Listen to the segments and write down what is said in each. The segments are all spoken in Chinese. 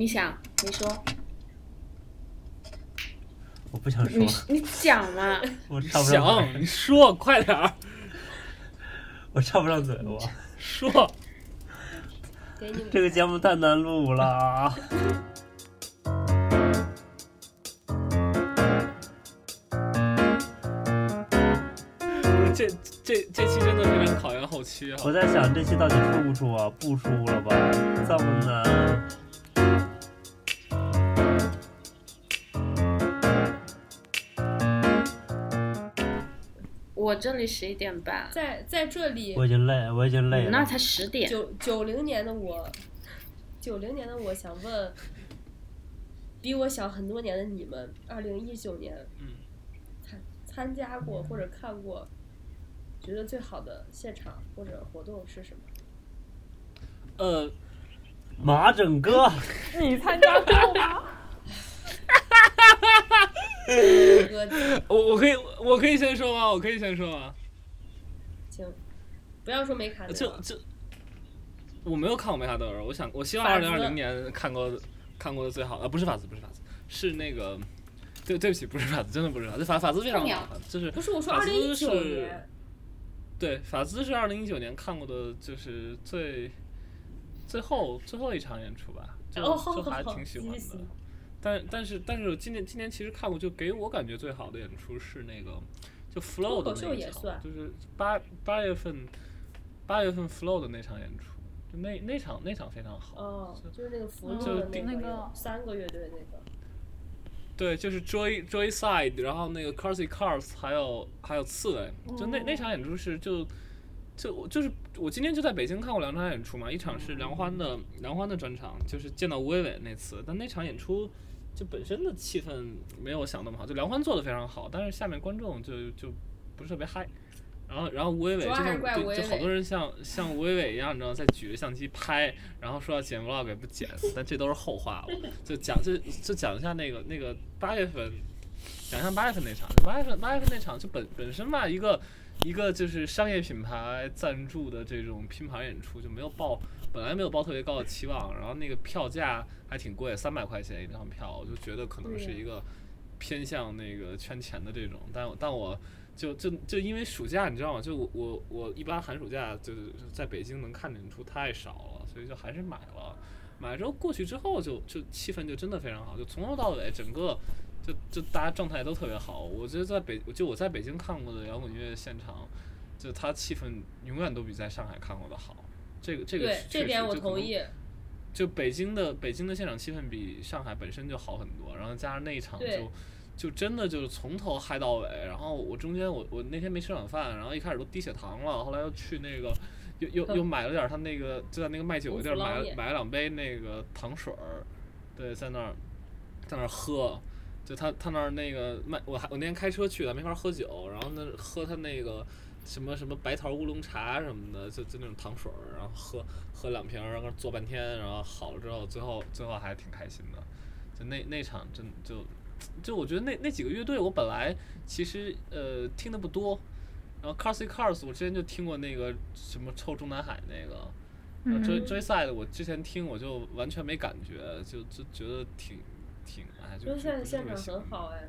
你想，你说，我不想说你，你讲嘛。我插不上你说快点儿 我插不上嘴，我 说。这个节目太难录了啊。这这这期真的非常考验后期啊！我在想这期到底出不出啊？不出了吧？这么难。我这里十一点半，在在这里我已经累，我已经累了。那才十点。九九零年的我，九零年的我想问，比我小很多年的你们，二零一九年，嗯参参加过或者看过，觉得最好的现场或者活动是什么？呃，马整哥，你参加过吗？哥，我我可以我可以先说吗？我可以先说吗？行不要说没看到，就就我没有看过梅卡德尔，我想我希望二零二零年看过看过的最好啊，不是法兹，不是法兹，是那个。对，对不起，不是法兹，真的不是法兹，法法兹非常好，就是不是我说二零一九是年，对，法兹是二零一九年看过的，就是最最后最后一场演出吧，就、哦就还挺喜欢的。但但是但是今年今年其实看过，就给我感觉最好的演出是那个就 Flow 的那一场也算，就是八八月份八月份 Flow 的那场演出，就那那场那场非常好。哦，就是那个福嗯州的那个那个三个乐队那个，对，就是 Joy Joyside，然后那个 Carsey Cars，还有还有刺猬，就那那场演出是就就我就是我今天就在北京看过两场演出嘛，一场是梁欢的梁欢的专场，就是见到吴伟伟那次，但那场演出就本身的气氛没有想那么好，就梁欢做的非常好，但是下面观众就就不是特别嗨。然后，然后吴伟伟就就好多人像像吴伟伟一样，你知道，在举着相机拍，然后说要剪 vlog 也不剪，但这都是后话了。就讲就就讲一下那个那个八月份，讲一下八月份那场。八月份八月份那场就本本身吧，一个一个就是商业品牌赞助的这种拼盘演出，就没有抱本来没有抱特别高的期望，然后那个票价还挺贵，三百块钱一张票，我就觉得可能是一个偏向那个圈钱的这种，但但我。就就就因为暑假，你知道吗？就我我我一般寒暑假就是在北京能看演出太少了，所以就还是买了。买了之后过去之后就就气氛就真的非常好，就从头到尾整个就就大家状态都特别好。我觉得在北就我在北京看过的摇滚乐现场，就它气氛永远都比在上海看过的好。这个这个确这点我实就可能同意。就北京的北京的现场气氛比上海本身就好很多，然后加上那一场就就真的就是从头嗨到尾。然后我中间我我那天没吃晚饭，然后一开始都低血糖了，后来又去那个又又又买了点他那个就在那个卖酒的地儿买买了两杯那个糖水儿，对，在那儿在那儿喝。就他他那儿那个卖，我还我那天开车去的，没法喝酒，然后那喝他那个什么什么白桃乌龙茶什么的，就就那种糖水儿，然后喝喝两瓶儿，然后坐半天，然后好了之后，最后最后还挺开心的。就那那场真就就我觉得那那几个乐队，我本来其实呃听的不多，然后 Carsey Cars 我之前就听过那个什么臭中南海那个。然后 Joy Joyside 我之前听我就完全没感觉，就就觉得挺挺哎，就就就不是特现场很好哎，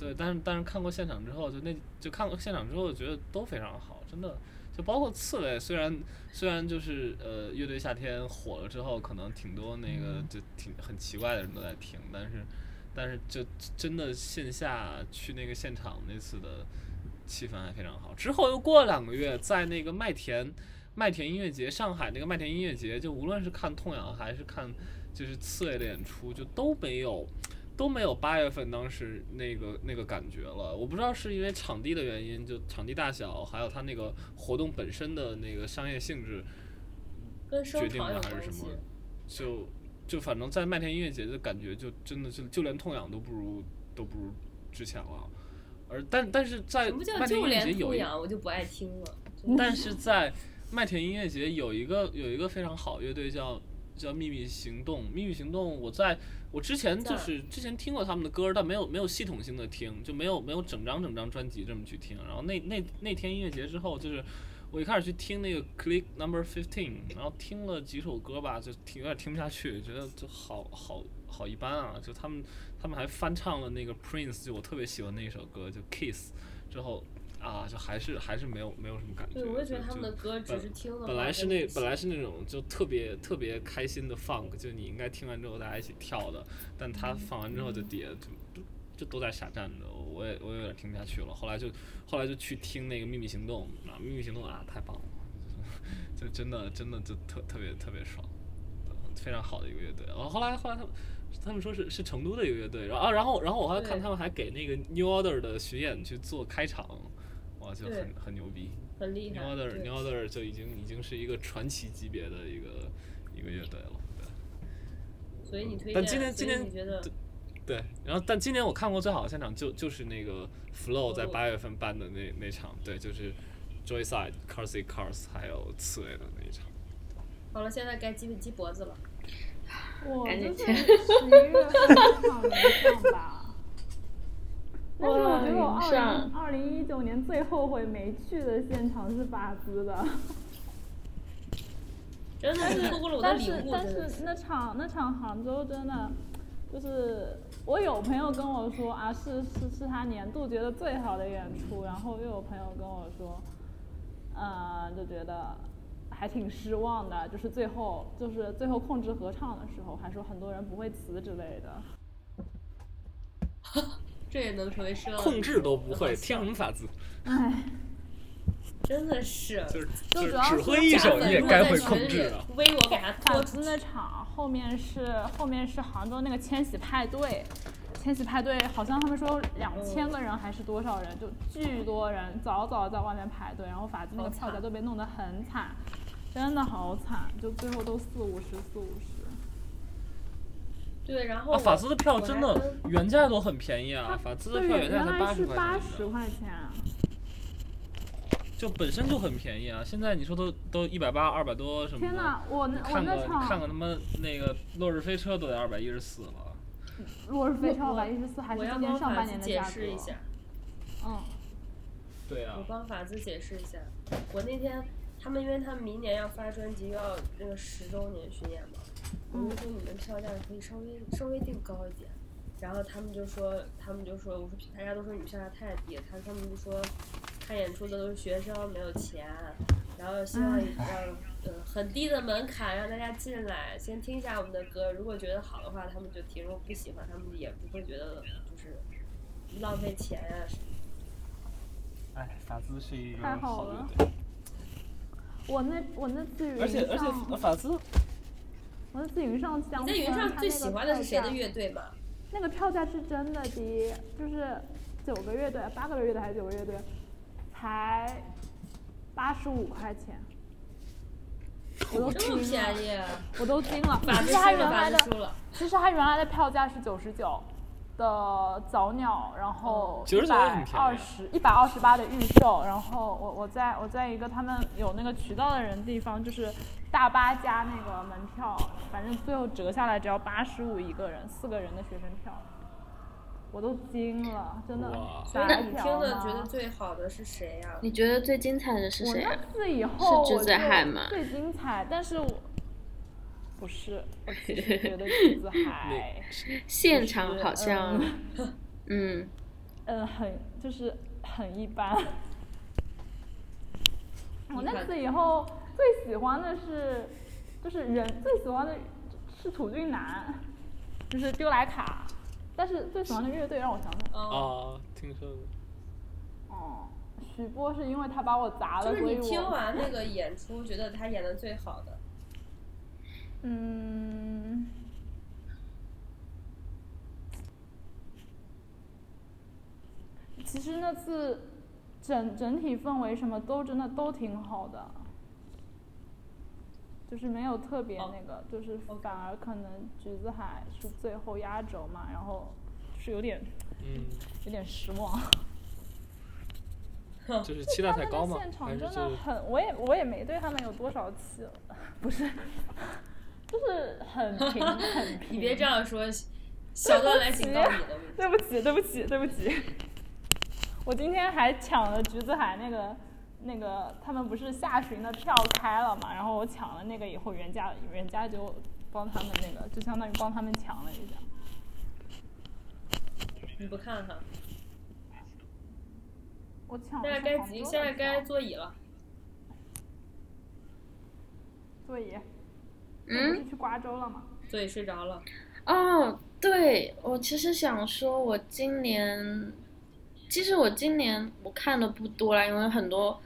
对，但是但是看过现场之后，就那就看过现场之后，觉得都非常好，真的。就包括刺猬，虽然虽然就是呃，乐队夏天火了之后，可能挺多那个就挺很奇怪的人都在听，但是但是就真的线下去那个现场那次的气氛还非常好。之后又过了两个月，在那个麦田麦田音乐节，上海那个麦田音乐节，就无论是看痛痒还是看就是刺猬的演出，就都没有。都没有八月份当时那个那个感觉了。我不知道是因为场地的原因，就场地大小，还有它那个活动本身的那个商业性质决定的，还是什么。？就就反正在麦田音乐节的感觉，就真的就就连痛痒都不如都不如之前了。而但但是在麦田音乐节有我就不爱听了？但是在麦田音乐节有一个有一个非常好乐队叫叫秘密行动。秘密行动，我在我之前就是之前听过他们的歌，但没有没有系统性的听，就没有没有整张整张专辑这么去听。然后那那那天音乐节之后，就是我一开始去听那个 Click Number Fifteen，然后听了几首歌吧，就听有点听不下去，觉得就好好好一般啊。就他们他们还翻唱了那个 Prince，就我特别喜欢那一首歌，就 Kiss，之后啊，就还是还是没有没有什么感觉。对，我也觉得就他们的歌只是听了。本来是那本来是那种就特别特别开心的 funk，就你应该听完之后大家一起跳的，但他放完之后就底下就就就都在傻站着，我也我也有点听不下去了。后来就后来就去听那个秘密行动啊，秘密行动啊，太棒了，就 就真的真的就特特别特别爽，非常好的一个乐队。然后后来后来他们。他们说是是成都的一个乐队，然后啊，然后然后我还看他们还给那个 New Order 的巡演去做开场，哇，就很很牛逼。很厉 New 害。Order 对 New Order 就已经已经是一个传奇级别的一个一个乐队了，对所以你推荐，但今年今年你觉得对。然后但今年我看过最好的现场就就是那个 Flow 在八月份办的那那场，对，就是 Joyside、Carsey Cars 还有刺猬的那一场。好了，现在该鸡鸡脖子了。我赶紧就是十一月份那场云上吧。但是我觉得我二上零二零一九年最后悔没去的现场是法兹的，真的是错过了我的礼物，但是但是。那场那场杭州真的就是我有朋友跟我说啊是是是他年度觉得最好的演出，然后又有朋友跟我说，呃就觉得还挺失望的，就是最后就是最后控制合唱的时候，还说很多人不会词之类的。这也能成为奢望。控制都不会，好听什么法子？唉，嗯真的是。就是就是就主要是指挥一手你也该会控制啊。威我给他拖出法兹那场后面是后面是杭州那个千禧派对，千禧派对好像他们说两千个人还是多少人，就巨多人早早在外面排队，然后法兹那个票价都被弄得很惨，真的好惨，就最后都四五十四五十。对，然后啊，法兹的票真的原价都很便宜啊，法兹的，票原价才八十块钱八，十块钱，就本身就很便宜啊。现在你说都都一百八、二百多什么的。天呐，我那我看个那场看个他妈那个落日飞车都得二百一十四了。落日飞车我二百一十四，还我要是今年上半年的价格。解释一下，嗯，对啊我帮法子解释一下。我那天他们因为他们明年要发专辑，要那个十周年巡演嘛，我就说你们票价可以稍微稍微定高一点。然后他们就说，他们就说，我说大家都说你们票价太低，他他们就说，看演出的都是学生，没有钱，然后希望让呃很低的门槛让大家进来，先听一下我们的歌，如果觉得好的话，他们就听；如果不喜欢，他们也不会觉得就是浪费钱呀、什么的。哎，法兹是一个太好了好乐队，我那我那次云而且而且上法兹我那次云上江你在云氛上最喜欢的是谁的乐队吗？那个票价是真的低，就是九个乐队、八个乐队还是九个乐队，才八十五块钱，我都这么惊了，便宜，啊我都惊了。其实它输了，法原来的。其实他原来的票价是九十九的早鸟，然后99一百很便宜啊二十一百二十八的预售，然后我我在我在一个他们有那个渠道的人地方，就是大巴加那个门票，反正最后折下来只要八十五一个人，四个人的学生票，我都惊了，真的哇。所以你听的觉得最好的是谁呀、你觉得最精彩的是我谁啊那？次以后我就海吗最精彩，但是我不是，我其实觉得橘子 海。现场好像，嗯嗯，嗯，很就是很一般。我那次以后最喜欢的是，就是人最喜欢的是土俊男，就是丢莱卡，但是最喜欢的乐队让我想想，哦，啊，听说的。哦，许波是因为他把我砸了，就是所以你听完那个 演出，觉得他演的最好的。嗯。其实那次整整体氛围什么都真的都挺好的，就是没有特别哦那个，就是反而可能橘子海是最后压轴嘛，然后是有点嗯，有点失望。就是期待太高吗他们的现？场真的很，我也我也没对他们有多少期，不是，就是很平 很平。你别这样说，小段来警告你的。对不起，对不起，对不起。我今天还抢了橘子海那个那个他们不是下旬的票开了嘛，然后我抢了那个以后，人家人家就帮他们那个，就相当于帮他们抢了一下。你不看哈？我抢现在该集，现在该票座椅了。座椅，不嗯是去瓜州了吗？座椅睡着了。哦，对，我其实想说，我今年，其实我今年我看的不多啦，因为很多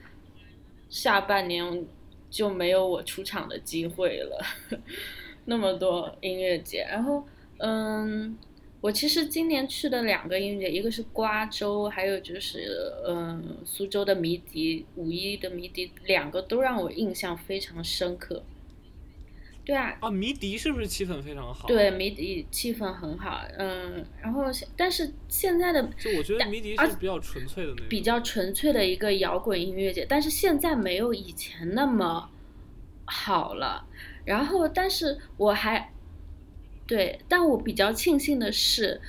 下半年就没有我出场的机会了，那么多音乐节。然后，嗯，我其实今年去的两个音乐节，一个是瓜州，还有就是嗯苏州的迷笛，五一的迷笛，两个都让我印象非常深刻。对啊，啊，迷笛是不是气氛非常好？对，，迷笛气氛很好，嗯，然后但是现在的就我觉得迷笛而是比较纯粹的那种。比较纯粹的一个摇滚音乐节，但是现在没有以前那么好了。然后，但是我还对，但我比较庆幸的是，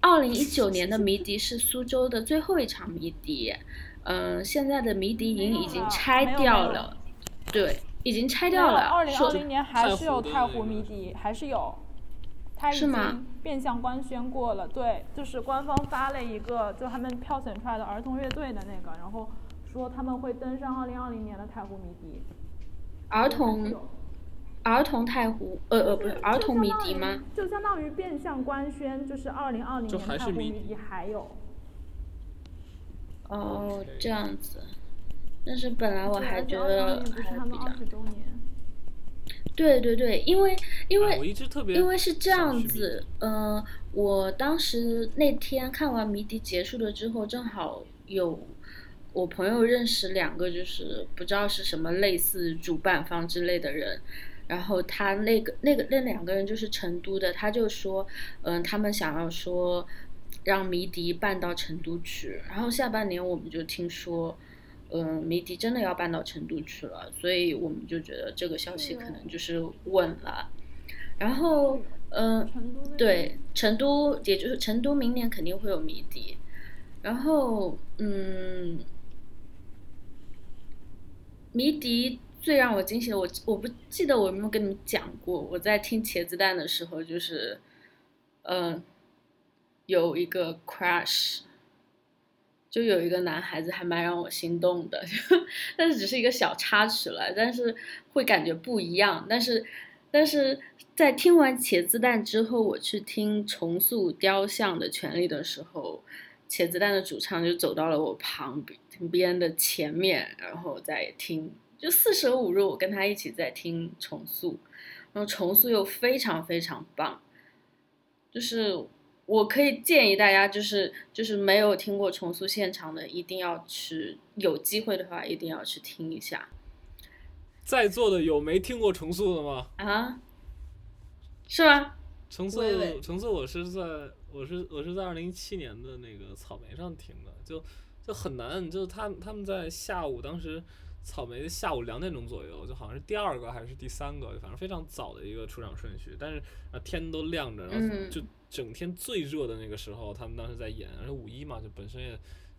二零一九年的迷笛是苏州的最后一场迷笛，嗯，现在的迷笛营已经拆掉了，对，已经拆掉了。二零说二零年还是有太湖太湖的那个迷笛，还是有，它已是吗经变相官宣过了。对，就是官方发了一个，就他们票选出来的儿童乐队的那个，然后说他们会登上二零二零年的太湖迷笛。儿童儿童太湖，呃呃，不是儿童迷笛吗？？就相当于变相官宣，就是二零二零就年太湖迷笛还有。哦这样子。但是本来我还觉得还比较。对对对，因为因为因为是这样子，嗯、我当时那天看完迷笛结束了之后，正好有我朋友认识两个，就是不知道是什么类似主办方之类的人，然后他那个那个那两个人就是成都的，他就说，嗯、他们想要说让迷笛办到成都去，然后下半年我们就听说。嗯，迷笛真的要搬到成都去了，所以我们就觉得这个消息可能就是稳了。然后，嗯、对，成都也就是成都明年肯定会有迷笛，然后嗯，迷笛最让我惊喜的，我我不记得我有没有跟你们讲过，我在听茄子蛋的时候，就是嗯、有一个 crush。就有一个男孩子还蛮让我心动的，但是只是一个小插曲了，但是会感觉不一样。但是，但是在听完茄子蛋之后，我去听重塑雕像的权利的时候，茄子蛋的主唱就走到了我旁边边的前面，然后再听，就四舍五入，我跟他一起在听重塑，然后重塑又非常非常棒，就是。我可以建议大家，就是就是没有听过重塑现场的，一定要去，有机会的话一定要去听一下在座的有没听过重塑的吗？啊，是吗？重塑重塑，我是在我是我是在二零一七年的那个草莓上听的，就就很难，就是他他们在下午当时草莓的下午两点钟左右，就好像是第二个还是第三个，反正非常早的一个出场顺序，但是啊天都亮着，然后嗯就整天最热的那个时候，他们当时在演，而且五一嘛，就本身也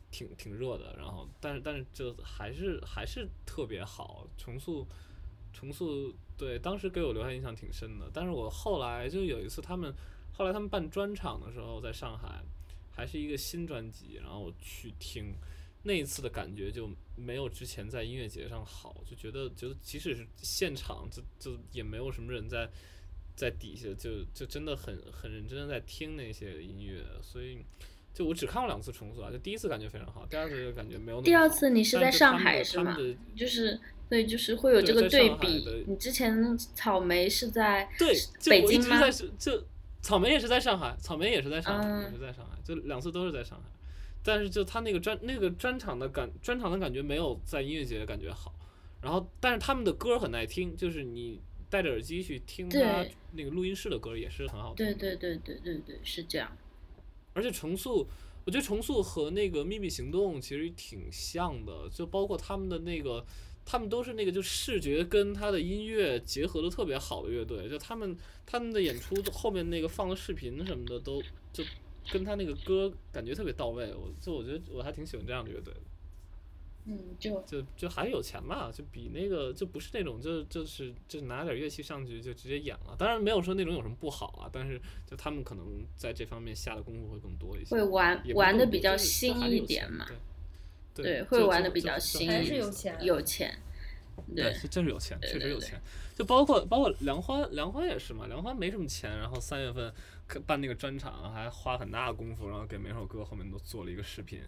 挺挺热的，然后但是但是就还是还是特别好，重塑重塑对当时给我留下印象挺深的，但是我后来就有一次他们后来他们办专场的时候，在上海还是一个新专辑，然后我去听。那一次的感觉就没有之前在音乐节上好，就觉得觉得即使是现场，就就也没有什么人在在底下就就真的很很认真的在听那些音乐，所以就我只看过两次重塑啊，就第一次感觉非常好，第二次就感觉没有那么好。第二次你是在上海是吗？就是对，就是会有这个对比。你之前草莓是在对，就北京吗我一直在？是就草莓也是在上海，草莓也是在上海，嗯也是在上海，就两次都是在上海。但是就他那个专那个专场的感专场的感觉没有在音乐节的感觉好，然后但是他们的歌很耐听，就是你戴着耳机去听他那个录音室的歌也是很好听的。对对对对对对，是这样。而且重塑，我觉得重塑和那个秘密行动其实挺像的，就包括他们的那个，他们都是那个就视觉跟他的音乐结合的特别好的乐队，就他们他们的演出后面那个放的视频什么的都就跟他那个歌感觉特别到位，我就我觉得我还挺喜欢这样的乐队的。嗯，就就就还是有钱吧，就比那个就不是那种就就是就拿点乐器上去就直接演了。当然没有说那种有什么不好啊，但是就他们可能在这方面下的功夫会更多一些。会玩玩的比较新一点嘛，对对，会玩的比较新还是有钱有钱，对，是真是有钱，确实有钱。就包括包括梁欢，梁欢也是嘛，梁欢没什么钱，然后三月份可办那个专场，还花很大的功夫，然后给每首歌后面都做了一个视频。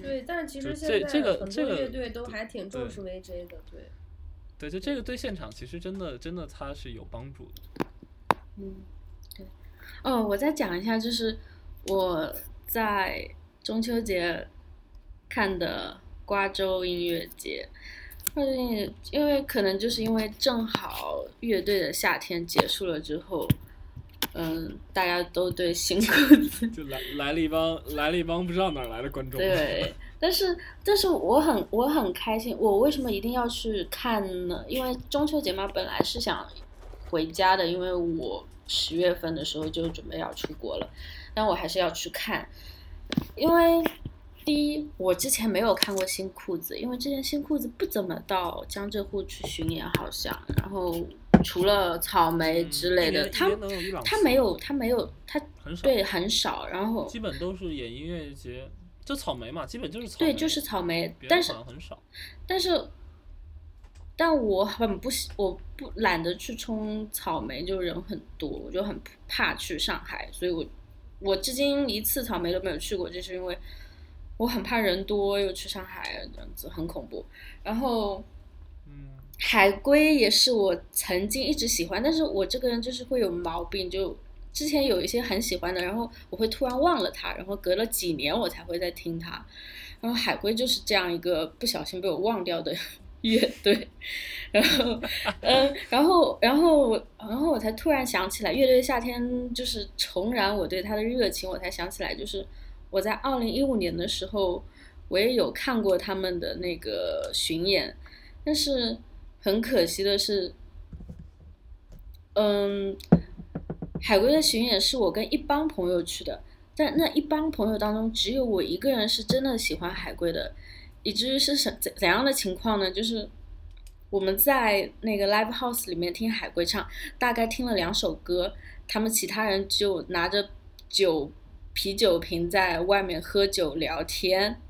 对，但其实现在这这个很多乐队都还挺重视 VJ 的，对。对，就这个对现场其实真的真的它是有帮助的。嗯，对。哦，我再讲一下，就是我在中秋节看的瓜州音乐节。瓜州音乐，因为可能就是因为正好乐队的夏天结束了之后，嗯，大家都对新裤子就来来了一帮来了一帮不知道哪儿来的观众。对，但是但是我很我很开心，我为什么一定要去看呢？因为中秋节嘛，本来是想回家的，因为我十月份的时候就准备要出国了，但我还是要去看，因为第一，我之前没有看过新裤子，因为之前新裤子不怎么到江浙沪去巡演，好像，然后除了草莓之类的，他他没有他没有他很少，对很少，然后基本都是演音乐节，就草莓嘛，基本就是草莓。对就是草莓，但是很少。但是，但我很不喜，我不懒得去冲草莓，就人很多，我就很怕去上海，所以我我至今一次草莓都没有去过，就是因为我很怕人多，又去上海这样子很恐怖。然后嗯，海龟也是我曾经一直喜欢，但是我这个人就是会有毛病，就之前有一些很喜欢的，然后我会突然忘了它，然后隔了几年我才会再听它。然后海龟就是这样一个不小心被我忘掉的 乐队，然后，嗯，然后，然后我，然后我才突然想起来，乐队夏天就是重燃我对它的热情，我才想起来，就是我在二零一五年的时候，我也有看过他们的那个巡演，但是很可惜的是，嗯，海龟的巡演是我跟一帮朋友去的，但那一帮朋友当中，只有我一个人是真的喜欢海龟的，以至于是什怎怎样的情况呢？就是我们在那个 live house 里面听海龟唱，大概听了两首歌，他们其他人就拿着酒啤酒瓶在外面喝酒聊天，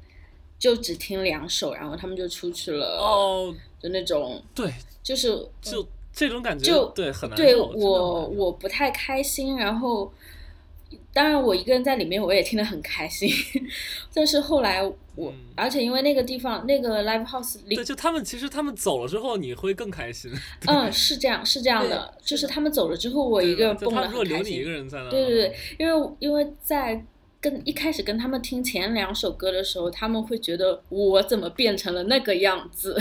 就只听两首，然后他们就出去了，哦，就那种对，就是就这种感觉，就对很难对我我不太开心，然后当然我一个人在里面我也听得很开心，但是后来我、嗯而且因为那个地方那个 live house 里对，就他们其实他们走了之后，你会更开心。嗯是这样是这样的，就是他们走了之后，我一个人就蹦得他们如果留很开心你一个。人在那，对对对，因为因为在跟一开始跟他们听前两首歌的时候，他们会觉得我怎么变成了那个样子，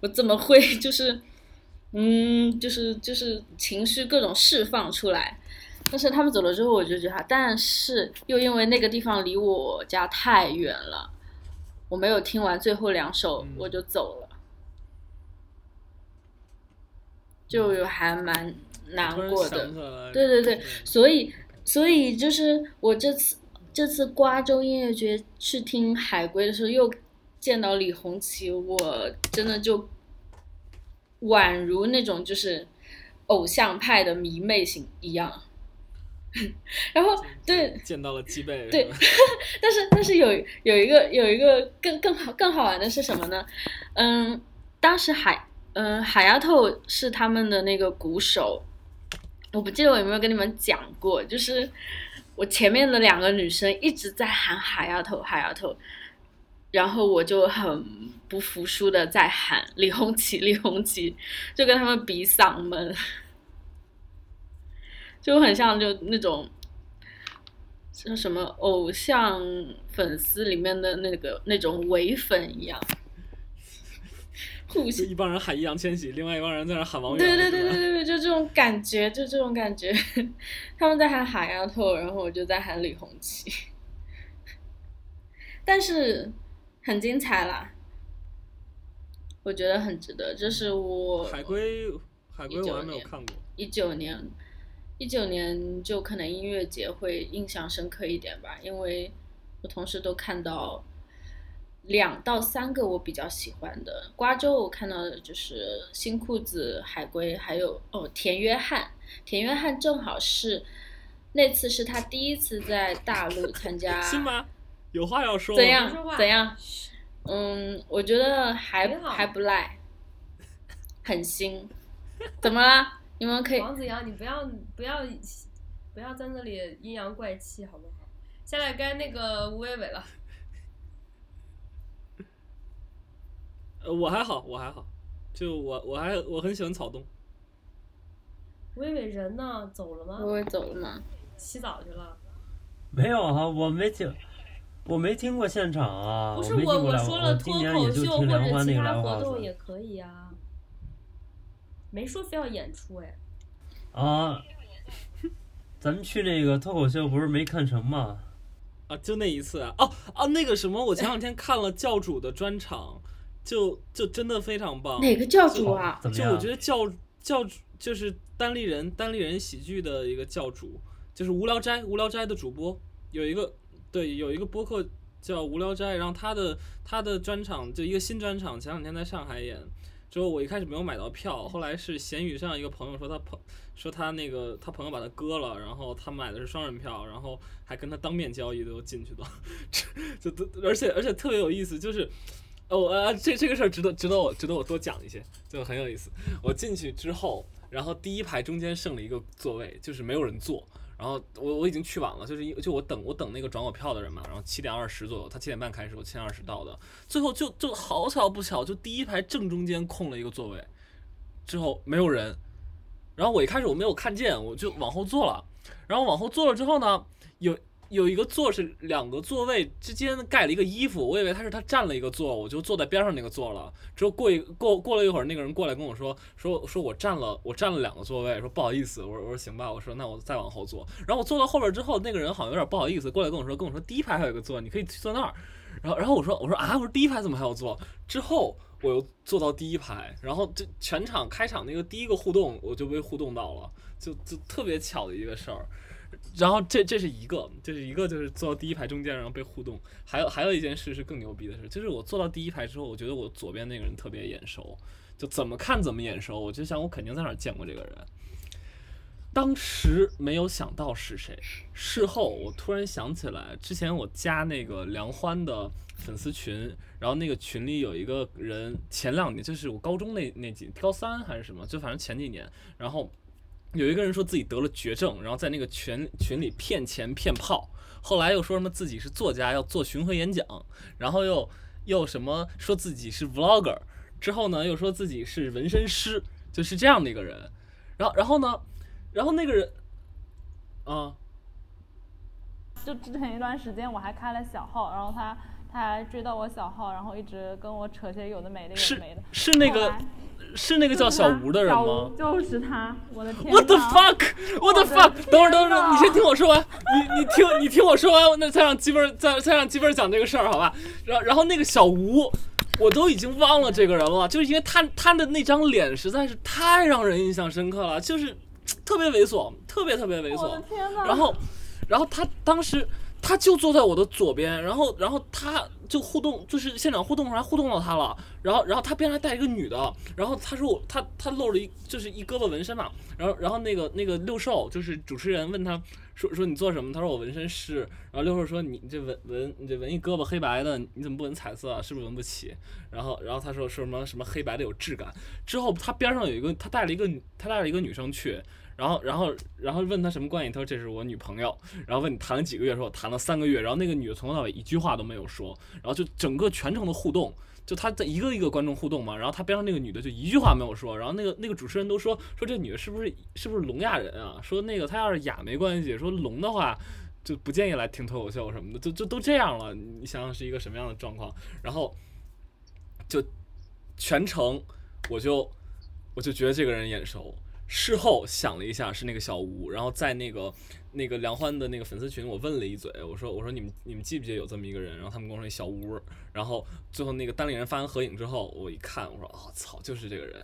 我怎么会就是，嗯，就是就是情绪各种释放出来。但是他们走了之后，我就觉得，但是又因为那个地方离我家太远了，我没有听完最后两首嗯。我就走了，就还蛮难过的对对对，所以所以就是我这次这次瓜州音乐节去听海龟的时候，又见到李红旗，我真的就宛如那种就是偶像派的迷妹型一样。然后对，见到了鸡背，对 但是但是有有一个有一个更更好更好玩的是什么呢？嗯，当时海嗯海丫头是他们的那个鼓手，我不记得我有没有跟你们讲过，就是我前面的两个女生一直在喊海丫头海丫头，然后我就很不服输的在喊李红旗李红旗，就跟他们比嗓门，就很像就那种。像什么偶像粉丝里面的那个那种伪粉一样，互就相一帮人喊易烊千玺，另外一帮人在那喊王源，对对对对对对，就这种感觉，就这种感觉。他们在喊海丫头，然后我就在喊李红旗，但是很精彩啦，我觉得很值得。这是我海龟，海龟我还没有19年看过。一九年，一九年就可能音乐节会印象深刻一点吧，因为我同时都看到两到三个我比较喜欢的。瓜州我看到的就是新裤子、海龟，还有哦田约翰。田约翰正好是那次是他第一次在大陆参加，是吗？有话要说吗？怎样怎样？嗯，我觉得还还不赖，很新。怎么了？你们可以王子阳，你不要不要不要在那里阴阳怪气，好不好？下来该那个吴伟伟了。呃，我还好，我还好，就我我还我很喜欢草东。吴伟伟人呢？走了吗？我会走了吗？洗澡去了。没有啊，我没听，我没听过现场啊。不是我，没听过来我我说了今年也就脱口秀听梁欢或者其他那个来华活动也可以啊，没说非要演出哎。啊。咱们去那个脱口秀不是没看成吗？啊，就那一次啊，哦哦，那个什么，我前两天看了教主的专场，就就真的非常棒。哪个教主啊？怎么样？就我觉得教教主就是单立人单立人喜剧的一个教主，就是无聊斋无聊斋的主播，有一个对有一个播客叫无聊斋，然后他的他的专场就一个新专场，前两天在上海演。之后我一开始没有买到票，后来是闲鱼上一个朋友说他朋说他那个他朋友把他割了，然后他买的是双人票，然后还跟他当面交易都进去的，就都而且而且特别有意思，就是哦呃这这个事儿值得值得我值得我多讲一些，就很有意思。我进去之后，然后第一排中间剩了一个座位，就是没有人坐。然后我我已经去晚了，就是就我等我等那个转我票的人嘛，然后七点二十左右，他七点半开始，我七点二十到的，最后就就好巧不巧，就第一排正中间空了一个座位，之后没有人，然后我一开始我没有看见，我就往后坐了，然后往后坐了之后呢，有有一个座是两个座位之间盖了一个衣服，我以为他是他占了一个座，我就坐在边上那个座了。之后过一过过了一会儿，那个人过来跟我说说说我占了我占了两个座位，说不好意思，我说我说行吧，我说那我再往后坐。然后我坐到后边之后，那个人好像有点不好意思，过来跟我说跟我说第一排还有一个座，你可以去坐那儿。然后然后我说我说啊，我说第一排怎么还有座？之后我又坐到第一排，然后这全场开场那个第一个互动我就被互动到了，就就特别巧的一个事儿。然后这这是一个，这是一个就是坐到第一排中间，然后被互动。还有还有一件事是更牛逼的事，就是我坐到第一排之后，我觉得我左边那个人特别眼熟，就怎么看怎么眼熟，我就想我肯定在哪见过这个人。当时没有想到是谁，事后我突然想起来，之前我加那个梁欢的粉丝群，然后那个群里有一个人，前两年就是我高中那那几高三还是什么，就反正前几年，然后有一个人说自己得了绝症，然后在那个群群里骗钱骗炮，后来又说什么自己是作家要做巡回演讲，然后又又什么说自己是 vlogger，之后呢又说自己是纹身师，就是这样的一个人，然后然后呢，然后那个人，啊、就之前一段时间我还开了小号，然后他他还追到我小号，然后一直跟我扯些有的没的有是的没的。是那个是那个叫小吴的人小吗吴？就是他，我的天 What the 呐 fuck？What the 我的 fuck？等会儿，等会儿，你先听我说完。你你听你听我说完，那再让鸡儿再再让鸡儿讲这个事儿，好吧？然后然后那个小吴，我都已经忘了这个人了，就是因为他他的那张脸实在是太让人印象深刻了，就是特别猥琐，特别特别猥琐。然后然后他当时他就坐在我的左边，然后然后他就互动，就是现场互动还互动到他了，然后然后他边上还带一个女的，然后他说我他他露了一就是一胳膊纹身嘛，然后然后那个那个六兽就是主持人问他说说你做什么？他说我纹身师，然后六兽说你这纹纹你这纹一胳膊黑白的，你怎么不纹彩色？是不是纹不起？然后然后他说说什么什么黑白的有质感，之后他边上有一个他带了一个他带了一个女生去。然后，然后，然后问他什么关系？他说这是我女朋友。然后问你谈了几个月？说我谈了三个月。然后那个女的从头到尾一句话都没有说。然后就整个全程的互动，就他在一个一个观众互动嘛。然后他边上那个女的就一句话没有说。然后那个那个主持人都说说这女的是不是是不是聋哑人啊？说那个她要是哑没关系，说聋的话就不建议来听脱口秀什么的。就就都这样了，你想想是一个什么样的状况？然后就全程我就我就觉得这个人眼熟。事后想了一下，是那个小吴，然后在那个那个梁欢的那个粉丝群，我问了一嘴，我说我说你们你们记不记得有这么一个人？然后他们跟我说小吴，然后最后那个单立人发完合影之后，我一看，我说啊操，就是这个人，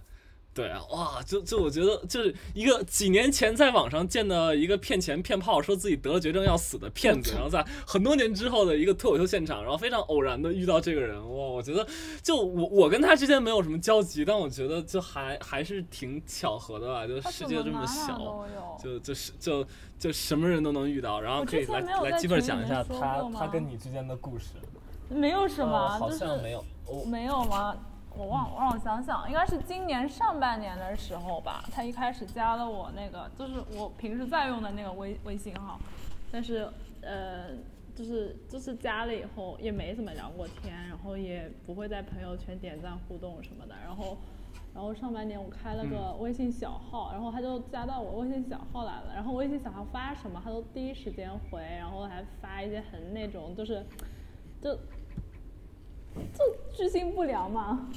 对啊，哇，就就我觉得就是一个几年前在网上见的一个骗钱骗炮，说自己得了绝症要死的骗子，然后在很多年之后的一个脱口秀现场，然后非常偶然的遇到这个人，哇，我觉得就我我跟他之间没有什么交集，但我觉得就还还是挺巧合的吧，就世界这么小。就就是就就什么人都能遇到，然后可以来来基本讲一下他他跟你之间的故事。没有什么，呃好像没有，我没有吗？我忘，我让我想想，应该是今年上半年的时候吧。他一开始加了我那个，就是我平时在用的那个微微信号，但是呃，就是就是加了以后也没怎么聊过天，然后也不会在朋友圈点赞互动什么的。然后，然后上半年我开了个嗯微信小号，然后他就加到我微信小号来了。然后微信小号发什么，他都第一时间回，然后还发一些很那种就是就就居心不良嘛。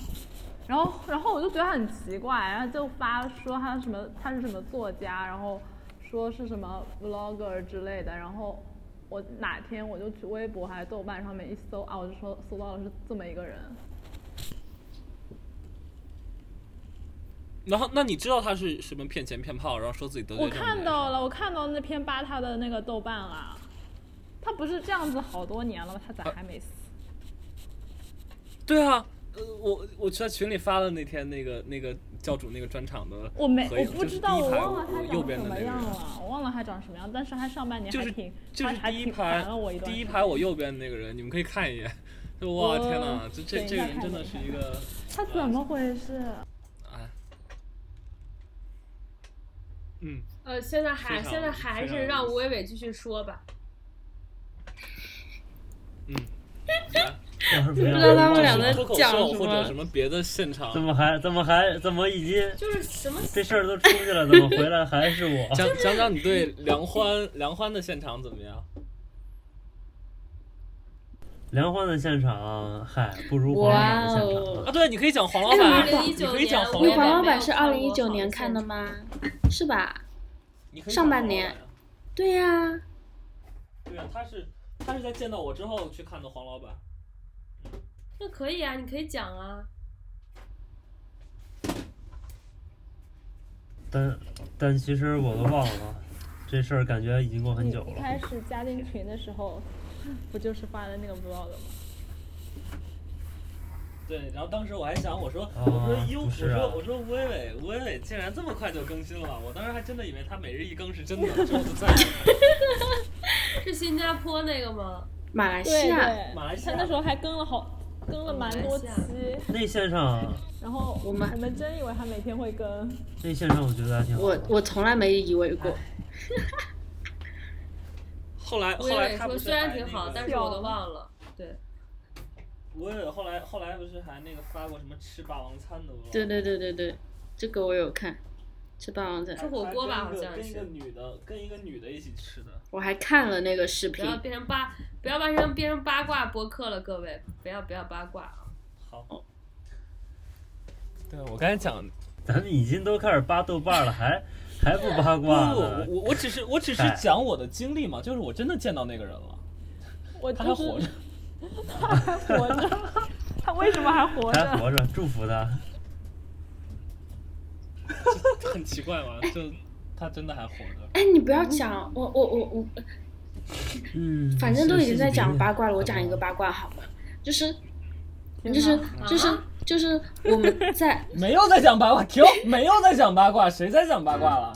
然后，然后我就觉得很奇怪，然后就发说他什么他是什么作家，然后说是什么 vlogger 之类的，然后我哪天我就去微博还是豆瓣上面一搜啊，我就说搜到了是这么一个人。然后那你知道他是什么骗钱骗炮，然后说自己得罪我看到了，我看到那篇扒他的那个豆瓣了，他不是这样子好多年了吗？他咋还没死？对啊，呃，我我在群里发了那天那个那个教主那个专场的我没，我不知道，我忘了他长什么样了，我忘了他长什么样，但是他上半年就是还挺，就是他还挺第一排第一排我右边那个人，你们可以看一眼。就哇我天哪，这这这个人真的是一个，他怎么回事？哎，嗯，呃，现在还现在还是让吴伟伟继续说吧。嗯，不知道他们俩在讲秀什么或者什么别的现场怎，么还怎么还怎么已经就是什么这事儿都出去了，怎么回来还是我？讲讲讲你对梁欢梁欢的现场怎么样？梁欢的现场，嗨，不如黄老板的现哦场啊，对，你可以讲黄老哎板，2019你可以讲年黄老板你黄老没有板是二零一九年看的吗？是吧？上半年对呀、对啊，他是他是在见到我之后去看的黄老板。那可以啊，你可以讲啊。但但其实我都忘了，这事儿感觉已经过很久了。一开始加进群的时候，不就是发的那个 vlog 吗？对，然后当时我还想，我说，啊我说哟，不是啊我说我说吴伟伟，吴伟伟竟然这么快就更新了，我当时还真的以为他每日一更是真的，之后就再也 是新加坡那个吗？马来西亚，马来西亚他那时候还更了好，更了蛮多期马来西，那线上，然后我们我们真以为他每天会更。内线上我觉得还挺好。我我从来没以为过。后来后来虽然还那个挺好，但是我都忘了。对，吴伟伟后来后来不是还那个发过什么吃霸王餐的对对对对对，这个我有看，吃霸王餐，吃火锅吧好像是跟一个女的跟一个女的一起吃的。我还看了那个视频。不要变成八，不要变成变成八卦播客了，各位，不要不要八卦啊。好。对，我刚才讲咱们已经都开始扒豆瓣了，还 还不八卦不，呢我？我我只是我只是讲我的经历嘛，就是我真的见到那个人了，我他还活着。他还活着，他为什么还活着？还活着，祝福他。很奇怪嘛，就他真的还活着。哎，你不要讲，我我我我，嗯，反正都已经在讲八卦了，我讲一个。八卦好吗？就是就是就是就是我们在 没有在讲八卦，停，没有在讲八卦，谁在讲八卦了？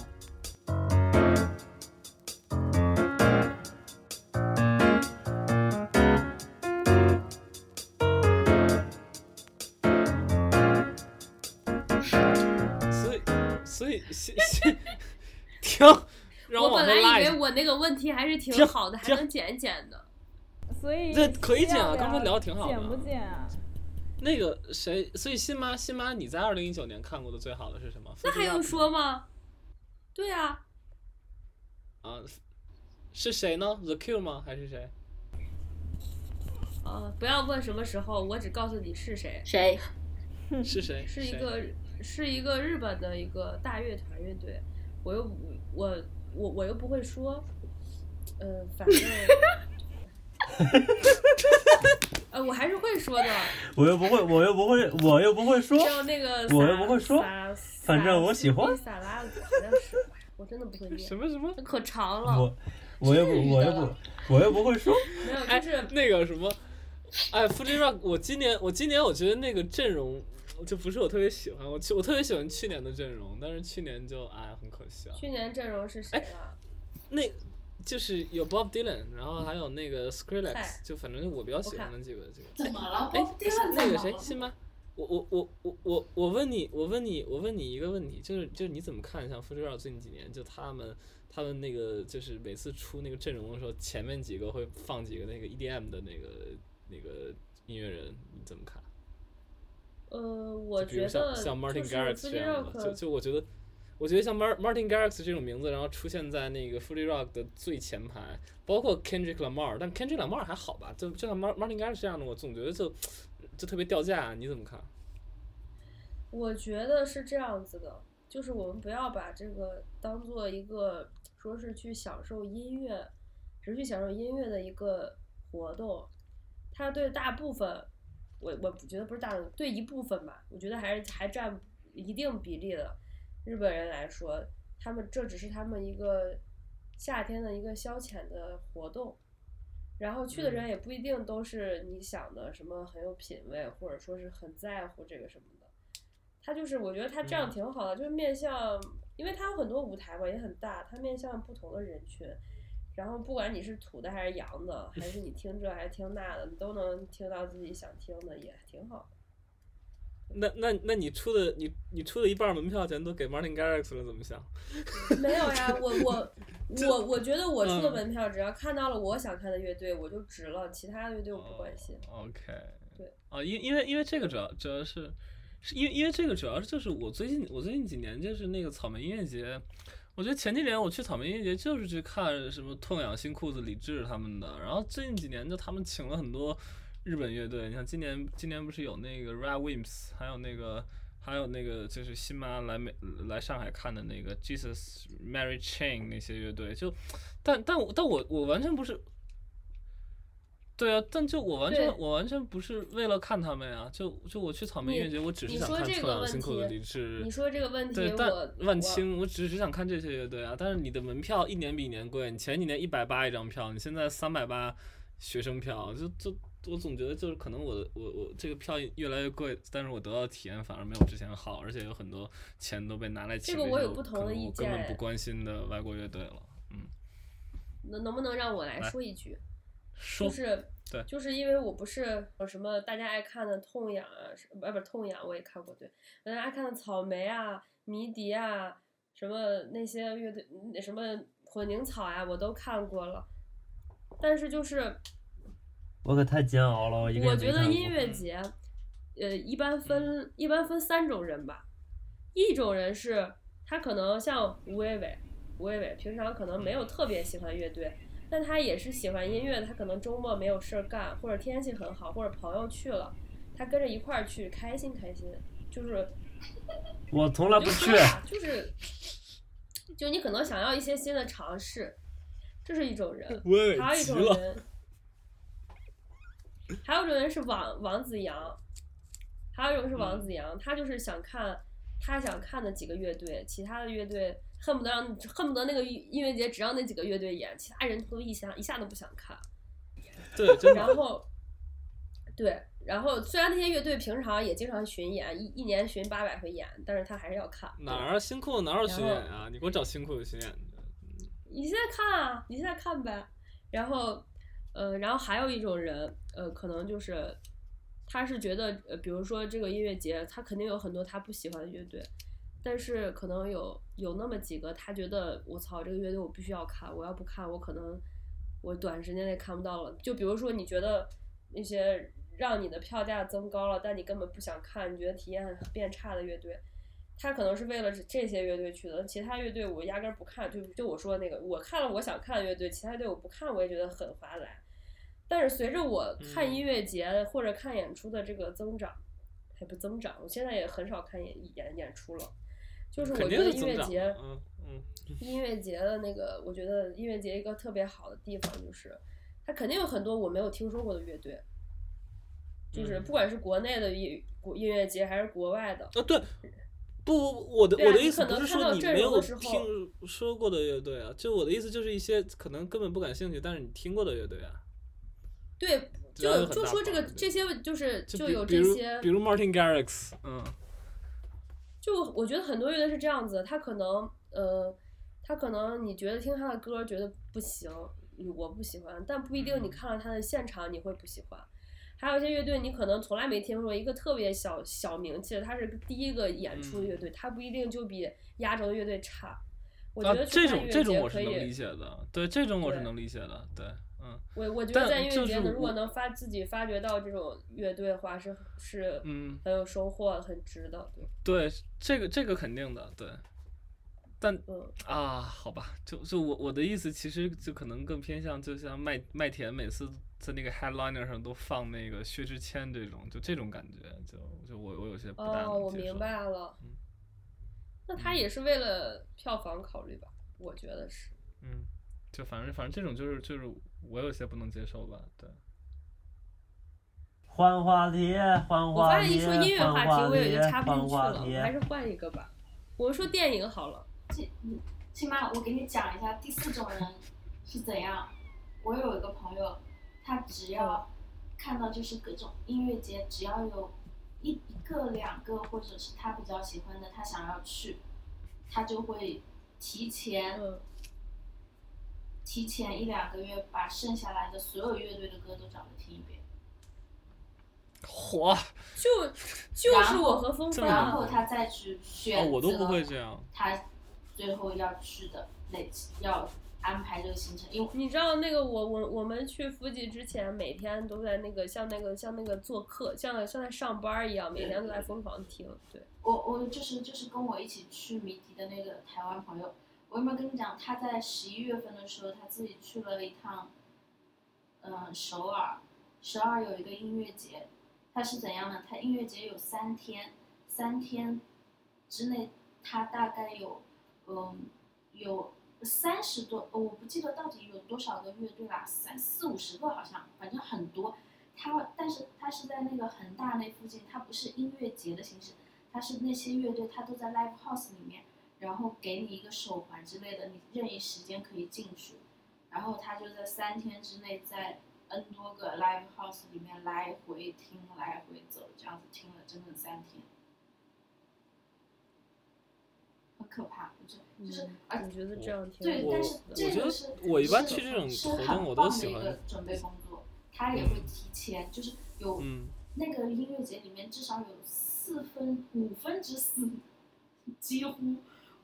以，先先停，让 我本。来以为我那个问题还是挺好的，还能剪一剪的。所以这可以剪啊刚才聊的挺好的剪不剪啊？那个谁，所以新妈，新妈，你在二零一九年看过的最好的是什么？那还用说吗？对啊，啊？是谁呢？The Q 吗？还是谁？呃，不要问什么时候，我只告诉你是谁，谁？是？谁是一个是一个日本的一个大乐团乐队，我又我我我又不会说，呃，反正，呃，我还是会说的，我又不会，我又不会，我又不会说。叫那个我又不会说反正我喜欢。萨拉古好像是，我真的不会念什，么什么？可长了。我我又不我又不我又不会说。没有，哎就是，那个什么，哎，Fuji Rock，我今年我今年我觉得那个阵容就不是我特别喜欢，我去我特别喜欢去年的阵容，但是去年就哎很可惜啊。去年阵容是谁啊？那就是有 Bob Dylan，然后还有那个 Skrillex，就反正我比较喜欢我的几个几个。怎么了？哎我，那个谁，辛巴，我我我我我我问你，我问你，我问你一个问题，就是就是你怎么看像 Fuji Rock 最近几年，就他们他们那个就是每次出那个阵容的时候，前面几个会放几个那个 EDM 的那个那个音乐人，你怎么看？呃，我觉得像像 Martin 就是 Garrix 这样的，就就我觉得，我觉得像 Mar Martin Garrix 这种名字，然后出现在那个 Fuji Rock 的最前排，包括 Kendrick Lamar，但 Kendrick Lamar 还好吧，就就像 Mar Martin Garrix 这样的，我总觉得就就特别掉价，你怎么看？我觉得是这样子的，就是我们不要把这个当做一个说是去享受音乐，只去享受音乐的一个活动。它对大部分，我我觉得不是大众，对一部分吧，我觉得还是还占一定比例的日本人来说，他们这只是他们一个夏天的一个消遣的活动。然后去的人也不一定都是你想的什么很有品位，或者说是很在乎这个什么的。他就是，我觉得他这样嗯挺好的，就是面向，因为他有很多舞台嘛，也很大，他面向不同的人群。然后不管你是土的还是洋的，还是你听这还是听那的，你都能听到自己想听的，也挺好的。那那那你出的你你出的一半门票钱都给 Martin Garrix 了，怎么想？没有呀，我我 我我觉得我出的嗯门票，只要看到了我想看的乐队，我就值了，其他的乐队我不关心。哦 OK，对，啊，因因为因为这个主要主要是，是因为因为这个主要是就是我最近我最近几年就是那个草莓音乐节，我觉得前几年我去草莓音乐节就是去看什么痛痒、新裤子、李志他们的，然后最近几年就他们请了很多日本乐队，你像今年今年不是有那个 Red Wimps，还有那个。还有那个就是新妈来美来上海看的那个 Jesus Mary Chain 那些乐队，就，但但我但我我完全不是，对啊，但就我完全我完全不是为了看他们呀，就就我去草莓音乐节，我只是想看特说这个问朗辛苦的题李志你，说这个问题，对，但万青，我只是想看这些乐队啊。但是你的门票一年比一年贵，你前几年一百八一张票，你现在三百八学生票，就就我总觉得就是可能我的我我这个票越来越贵，但是我得到的体验反而没有之前好，而且有很多钱都被拿来请这个我有不同的意见我根本不哎关心的外国乐队了。嗯，能能不能让我来来说一句？说就是对。就是因为我不是有什么大家爱看的痛痒啊，是不不是痛痒我也看过，对，大家爱看的草莓啊、迷笛啊，什么那些乐队，那什么混凝草呀、我都看过了。但是就是我可太煎熬了，我一个我觉得音乐节，呃，一般分一般分三种人吧，一种人是他可能像吴伟伟，吴伟伟平常可能没有特别喜欢乐队，但他也是喜欢音乐，他可能周末没有事儿干，或者天气很好，或者朋友去了，他跟着一块儿去，开心开心，就是我从来不去就是就你可能想要一些新的尝试，这是一种人。还有一。种人，还有一种人是王王子阳，还有一种是王子阳，他就是想看他想看的几个乐队，其他的乐队恨不得让恨不得那个音乐节只让那几个乐队演，其他人都一下一下都不想看。对。然后，对，然后虽然那些乐队平常也经常巡演，一一年巡八百回演，但是他还是要看。哪儿啊？新裤子哪有巡演啊？你给我找新裤子巡演去。你现在看啊，你现在看呗。然后，呃，然后还有一种人，呃，可能就是他是觉得，呃，比如说这个音乐节，他肯定有很多他不喜欢的乐队，但是可能有有那么几个，他觉得我操，这个乐队我必须要看，我要不看，我可能我短时间内看不到了。就比如说，你觉得那些让你的票价增高了，但你根本不想看，你觉得体验变差的乐队，他可能是为了这这些乐队去的，其他乐队我压根儿不看。就就我说的那个，我看了我想看的乐队，其他乐队我不看，我也觉得很划来。但是随着我看嗯音乐节或者看演出的这个增长，还不增长，我现在也很少看演演演出了。就是我觉得。音乐节，嗯嗯。音乐节的那个，我觉得音乐节一个特别好的地方就是，它肯定有很多我没有听说过的乐队，就是嗯不管是国内的音国音乐节还是国外的，啊，对，不，我的啊我的意思不是说你没有听说过的乐队啊，就我的意思就是一些可能根本不感兴趣，但是你听过的乐队啊，对，就就说这个这些就是就就有比比如这些比，如 Martin Garrix，嗯就我觉得很多乐队是这样子，他可能呃，他可能你觉得听他的歌觉得不行，我不喜欢，但不一定你嗯看了他的现场你会不喜欢。还有一些乐队你可能从来没听说，一个特别小小名气的，他是第一个演出的乐队，他不一定就比压轴的乐队差。我觉啊得，去这种这种我节可以是能理解的，对，这种我是能理解的，对，嗯我我觉得在音乐节，如果能发自己发掘到这种乐队的话，是是嗯，很有收获、很值的。对，对，这个这个肯定的，对，但嗯，啊，好吧，就就我我的意思，其实就可能更偏向，就像麦麦田每次在那个 headliner 上都放那个薛之谦这种，就这种感觉，就就我我有些不大哦，我明。白了嗯。那他也是为了票房考虑吧？我觉得是。嗯，就反正反正这种就是就是我有些不能接受吧，对。换话题，换我话题，发现一说音乐话题，我也就插不进去了，还是换一个吧。我说电影好了。起起码我给你讲一下第四种人是怎样。我有一个朋友，他只要看到就是各种音乐节，只要有一一个两个或者是他比较喜欢的，他想要去，他就会提前嗯，提前一两个月把剩下来的所有乐队的歌都找来听一遍，火，就就是我和风这么然，后他再去选。我都不会这样。他最后要去的累积要安排这个行程，因为你知道那个我我我们去夫吉之前，每天都在那个像那个像那个做客，像像在上班一样，每天都在疯狂听。对，我我就是就是跟我一起去迷笛的那个台湾朋友，我有没有跟你讲，他在十一月份的时候，他自己去了一趟，嗯、首尔，首尔有一个音乐节，它是怎样呢？它音乐节有三天，三天之内，它大概有，嗯，有三十多，呃我不记得到底有多少个乐队啦，三四五十个好像，反正很多。它但是它是在那个恒大那附近，它不是音乐节的形式，它是那些乐队，它都在 live house 里面，然后给你一个手环之类的，你任意时间可以进去，然后他就在三天之内在 N 多个 live house 里面来回听、来回走，这样子听了整整三天，很可怕，就就是嗯而我觉得这样挺对，但是我觉得这个是我一般是去这种是活动很我都棒的一喜欢个准备工作，他也会提前，就是有嗯，那个音乐节里面至少有四分五分之四，几乎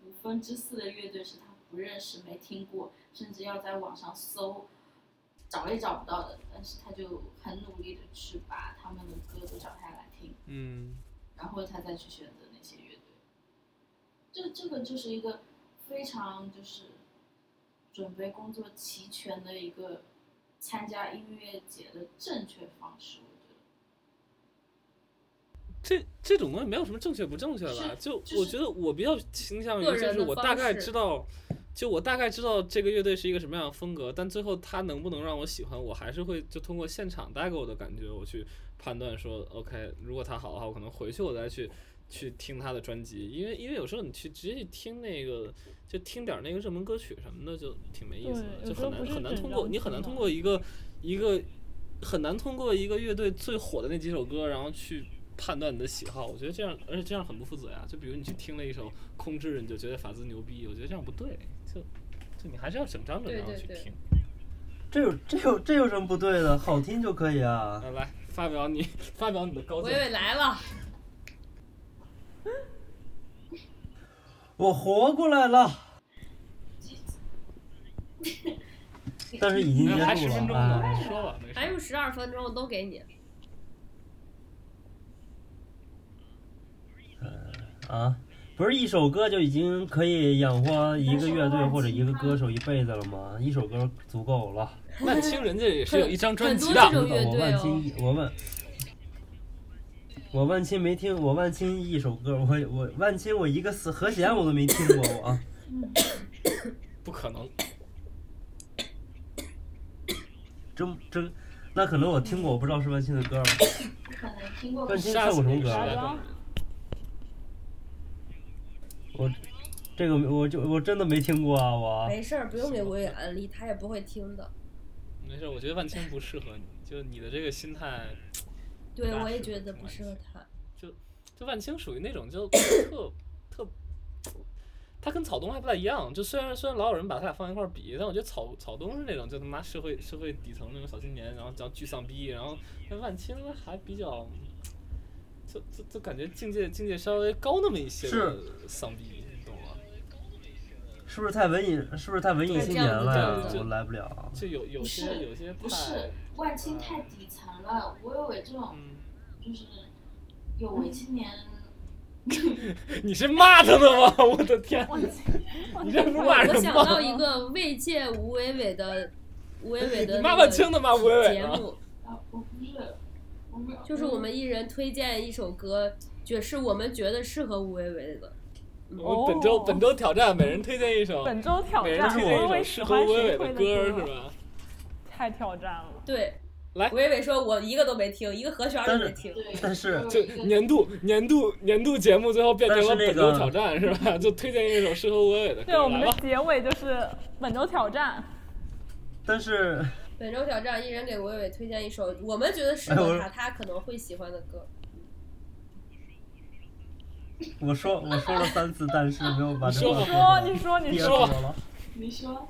五分之四的乐队是他不认识、没听过，甚至要在网上搜，找也找不到的。但是他就很努力的去把他们的歌都找下来听，嗯，然后他再去选择那些乐队。这这个就是一个非常就是准备工作齐全的一个参加音乐节的正确方式。这这种东西没有什么正确不正确吧？就就是我觉得我比较倾向于就是我大概知道，就我大概知道这个乐队是一个什么样的风格，但最后他能不能让我喜欢，我还是会就通过现场带给我的感觉，我去判断说，OK，如果他好的话，我可能回去我再去去听他的专辑，因为因为有时候你去直接去听那个，就听点那个热门歌曲什么的，就挺没意思的，就很难很难通过，你很难通过一个一个很难通过一个乐队最火的那几首歌，然后去判断你的喜好。我觉得这样，而且这样很不负责呀。就比如你去听了一首《空置》，你就觉得法兹牛逼，我觉得这样不对。就就你还是要整张整对对对张去听。这有这有这有什么不对的？好听就可以啊。来来，发表你 发表你的高伟见。伟来了，我活过来了，但是已经还结束十分钟了。呢，哎，说吧，没事还有十二分钟，都给你。啊，不是一首歌就已经可以养活一个乐队或者一个歌手一辈子了吗？一首歌足够了。万青人家也是有一张专辑的我万青，我万，我万青没听，我万青一首歌，我我万青我一个四和弦我都没听过我啊。不可能，真真，那可能我听过，我不知道是万青的歌吗？可能听过万青唱过什么歌我这个我就我真的没听过啊，我没事儿，不用给微微安利，他也不会听的。没事，我觉得万青不适合你，就你的这个心态，对，我也觉得不适合他。就就万青属于那种就 特特，他跟草东还不太一样。就虽然虽然老有人把他俩放一块儿比，但我觉得草草东是那种就他妈社会社会底层那种小青年，然后叫巨丧逼，然后那万青还比较，就就就感觉境界境界稍微高那么一些的是丧逼，你懂吗？是不是太文艺？是不是太文艺青年了呀这样子？这样我来不了。就有有些有些不是，万青太底层了，吴伟伟这种嗯，就是有为青年，你是骂他的吗？我的天，你这不是我骂人我想到？一个慰藉吴伟伟的吴伟伟的你骂那个万青的骂吴伟伟？节目，就是我们一人推荐一首歌，就是我们觉得适合吴伟伟的。我们本周本周挑战，每人推荐一首，本周挑每人战，推荐一首适合喜欢谁微伟的歌，是吧？太挑战了。对，来吴伟伟说我一个都没听，一个和弦都没听。对，但是就年度年度年度节目最后变成了本周挑战，是吧？就推荐一首适合吴伟伟的对，我，们的。结尾就是本周挑战。但是本周挑战，一人给伟伟推荐一首我们觉得适合他，他可能会喜欢的歌。我说我说了三次，但是没有把这说吧话出说，来你说，你第二说，了。你说，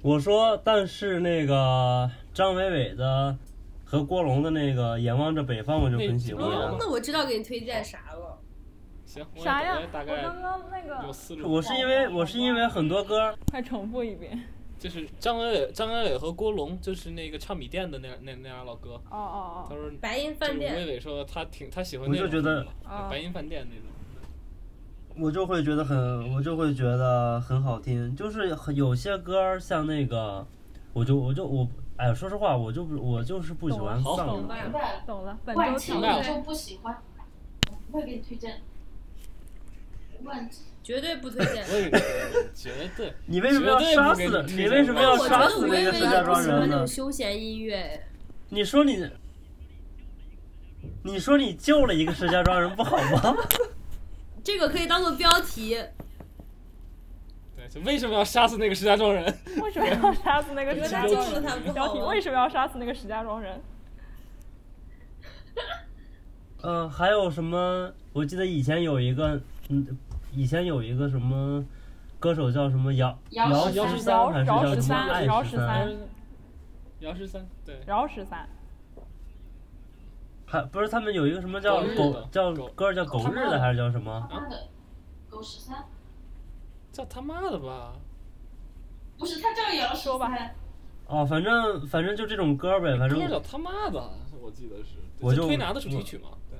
我说，但是那个张伟伟的和郭龙的那个《眼望着北方》，我就很喜欢。那我知道给你推荐啥了。行，我啥呀我也？大我刚刚那个有思路。我是因为我是因为很多歌，快重复一遍。就是张伟伟、张伟伟和郭龙，就是那个唱米店的那那那俩老哥。哦哦哦，他说，白银就是饭店魏伟说他挺他喜欢我那种就觉得白银饭店那种。我就会觉得很，我就会觉得很好听。就是很有些歌像那个，我就我就我，哎呀，说实话，我就不我就是不喜欢懂了丧明白明白了。懂了。本周挑明白了战。我就不喜欢，我不会给你推荐。绝对不推荐。绝对。你为什么要杀死？你为什么要杀死那得吴伟伟个石家庄也不喜欢人呢那种？休闲音乐。你说你，你说你救了一个石家庄人不好吗？这个可以当做标题。对，为什么要杀死那个石家庄人？为什么要杀死那个石家庄人？标题为？什么要杀死那个石家庄人？嗯、还有什么？我记得以前有一个，嗯，以前有一个什么歌手叫什么姚姚姚十十三三还是叫什么十三爱姚十十三。三？姚十三，对，姚十三，还不是他们有一个什么叫狗狗叫狗。歌叫狗日的还是叫什么？狗十三，叫他妈的吧！不是他叫姚十说吧。三，哦，反正反正就这种歌呗，反正歌叫他妈的，我记得是。我就推拿的主题曲嘛，对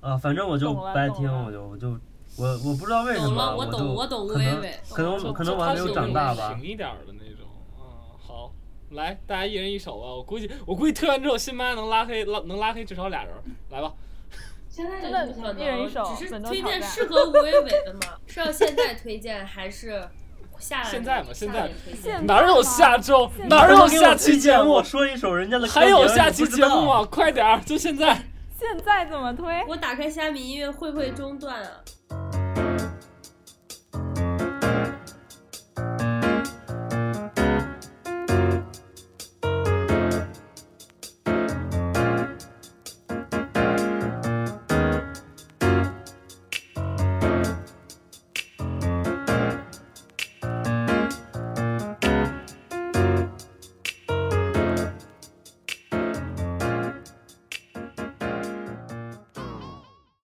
啊。啊，反正我就不爱听，我就我就我我不知道为什么，懂了，我就懂，我懂吴可能伟伟。可能可能我还没有长大吧平。一点的那种，嗯，好，来，大家一人一首吧。我估计我估计推完之后，新妈能拉黑拉能拉黑至少俩人，来吧。现在真的不想可能一人一首只是推荐适合吴伟伟的吗？是要现在推荐还是下现在嘛现在哪有下周哪有下期节目我？说一首人家的还有下期节目吗？快点儿，就现在。现在怎么推？我打开虾米音乐会不会中断啊？